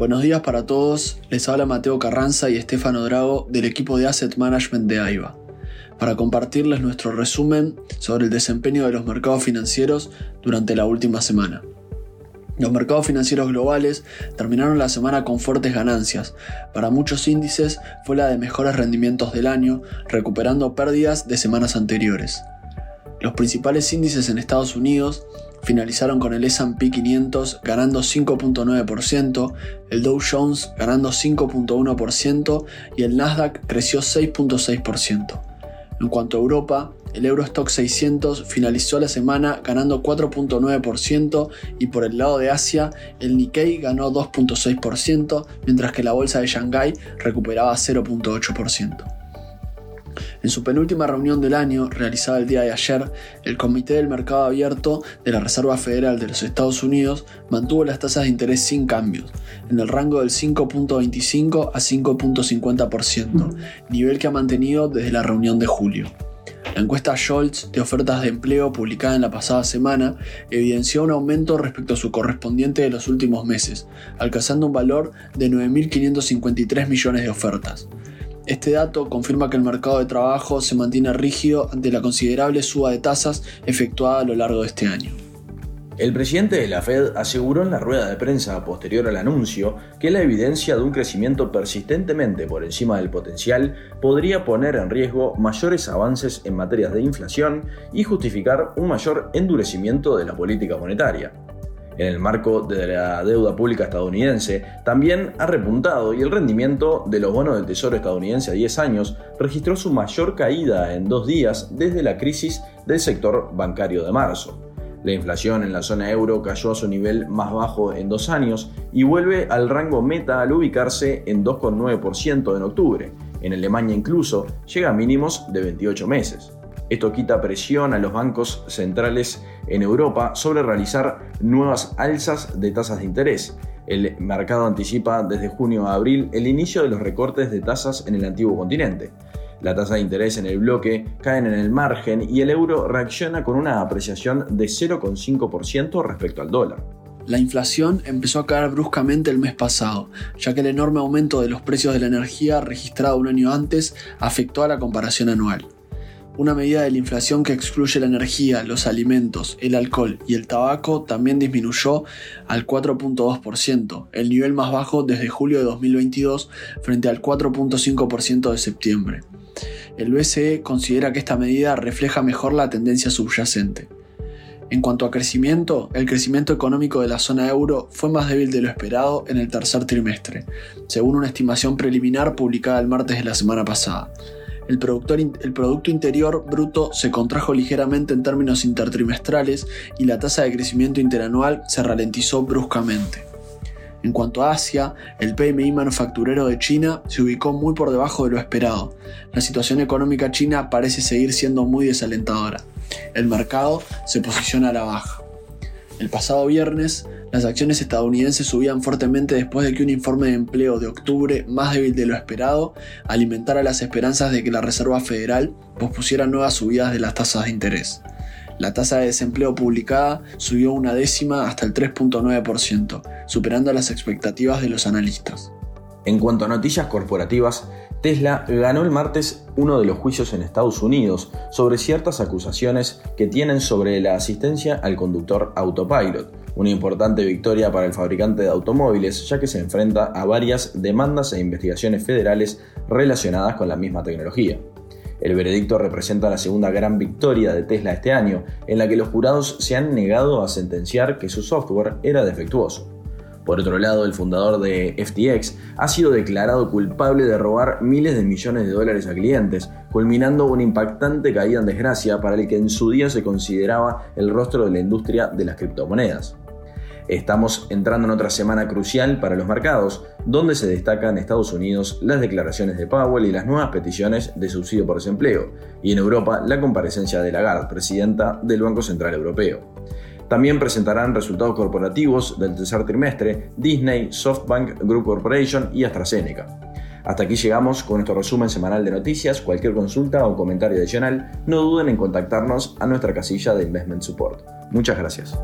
Buenos días para todos, les habla Mateo Carranza y Estefano Drago del equipo de Asset Management de AIBA, para compartirles nuestro resumen sobre el desempeño de los mercados financieros durante la última semana. Los mercados financieros globales terminaron la semana con fuertes ganancias. Para muchos índices fue la de mejores rendimientos del año, recuperando pérdidas de semanas anteriores. Los principales índices en Estados Unidos finalizaron con el SP 500 ganando 5.9%, el Dow Jones ganando 5.1% y el Nasdaq creció 6.6%. En cuanto a Europa, el Eurostock 600 finalizó la semana ganando 4.9% y por el lado de Asia, el Nikkei ganó 2.6%, mientras que la bolsa de Shanghái recuperaba 0.8%. En su penúltima reunión del año, realizada el día de ayer, el Comité del Mercado Abierto de la Reserva Federal de los Estados Unidos mantuvo las tasas de interés sin cambios, en el rango del 5.25 a 5.50%, nivel que ha mantenido desde la reunión de julio. La encuesta Scholz de ofertas de empleo publicada en la pasada semana evidenció un aumento respecto a su correspondiente de los últimos meses, alcanzando un valor de 9.553 millones de ofertas. Este dato confirma que el mercado de trabajo se mantiene rígido ante la considerable suba de tasas efectuada a lo largo de este año. El presidente de la Fed aseguró en la rueda de prensa posterior al anuncio que la evidencia de un crecimiento persistentemente por encima del potencial podría poner en riesgo mayores avances en materias de inflación y justificar un mayor endurecimiento de la política monetaria en el marco de la deuda pública estadounidense, también ha repuntado y el rendimiento de los bonos del Tesoro estadounidense a 10 años registró su mayor caída en dos días desde la crisis del sector bancario de marzo. La inflación en la zona euro cayó a su nivel más bajo en dos años y vuelve al rango meta al ubicarse en 2,9% en octubre. En Alemania incluso llega a mínimos de 28 meses. Esto quita presión a los bancos centrales en Europa sobre realizar nuevas alzas de tasas de interés. El mercado anticipa desde junio a abril el inicio de los recortes de tasas en el antiguo continente. La tasa de interés en el bloque caen en el margen y el euro reacciona con una apreciación de 0,5% respecto al dólar. La inflación empezó a caer bruscamente el mes pasado, ya que el enorme aumento de los precios de la energía registrado un año antes afectó a la comparación anual. Una medida de la inflación que excluye la energía, los alimentos, el alcohol y el tabaco también disminuyó al 4.2%, el nivel más bajo desde julio de 2022 frente al 4.5% de septiembre. El BCE considera que esta medida refleja mejor la tendencia subyacente. En cuanto a crecimiento, el crecimiento económico de la zona euro fue más débil de lo esperado en el tercer trimestre, según una estimación preliminar publicada el martes de la semana pasada el, Producto Interior Bruto se contrajo ligeramente en términos intertrimestrales y la tasa de crecimiento interanual se ralentizó bruscamente. En cuanto a Asia, el PMI manufacturero de China se ubicó muy por debajo de lo esperado. La situación económica china parece seguir siendo muy desalentadora. El mercado se posiciona a la baja. El pasado viernes, las acciones estadounidenses subían fuertemente después de que un informe de empleo de octubre, más débil de lo esperado, alimentara las esperanzas de que la Reserva Federal pospusiera nuevas subidas de las tasas de interés. La tasa de desempleo publicada subió una décima hasta el 3.9%, superando las expectativas de los analistas. En cuanto a noticias corporativas, Tesla ganó el martes uno de los juicios en Estados Unidos sobre ciertas acusaciones que tienen sobre la asistencia al conductor autopilot, una importante victoria para el fabricante de automóviles ya que se enfrenta a varias demandas e investigaciones federales relacionadas con la misma tecnología. El veredicto representa la segunda gran victoria de Tesla este año, en la que los jurados se han negado a sentenciar que su software era defectuoso. Por otro lado, el fundador de FTX ha sido declarado culpable de robar miles de millones de dólares a clientes, culminando una impactante caída en desgracia para el que en su día se consideraba el rostro de la industria de las criptomonedas. Estamos entrando en otra semana crucial para los mercados, donde se destacan en Estados Unidos las declaraciones de Powell y las nuevas peticiones de subsidio por desempleo, y en Europa la comparecencia de Lagarde, presidenta del Banco Central Europeo. También presentarán resultados corporativos del tercer trimestre Disney, SoftBank, Group Corporation y AstraZeneca. Hasta aquí llegamos con nuestro resumen semanal de noticias. Cualquier consulta o comentario adicional, no duden en contactarnos a nuestra casilla de Investment Support. Muchas gracias.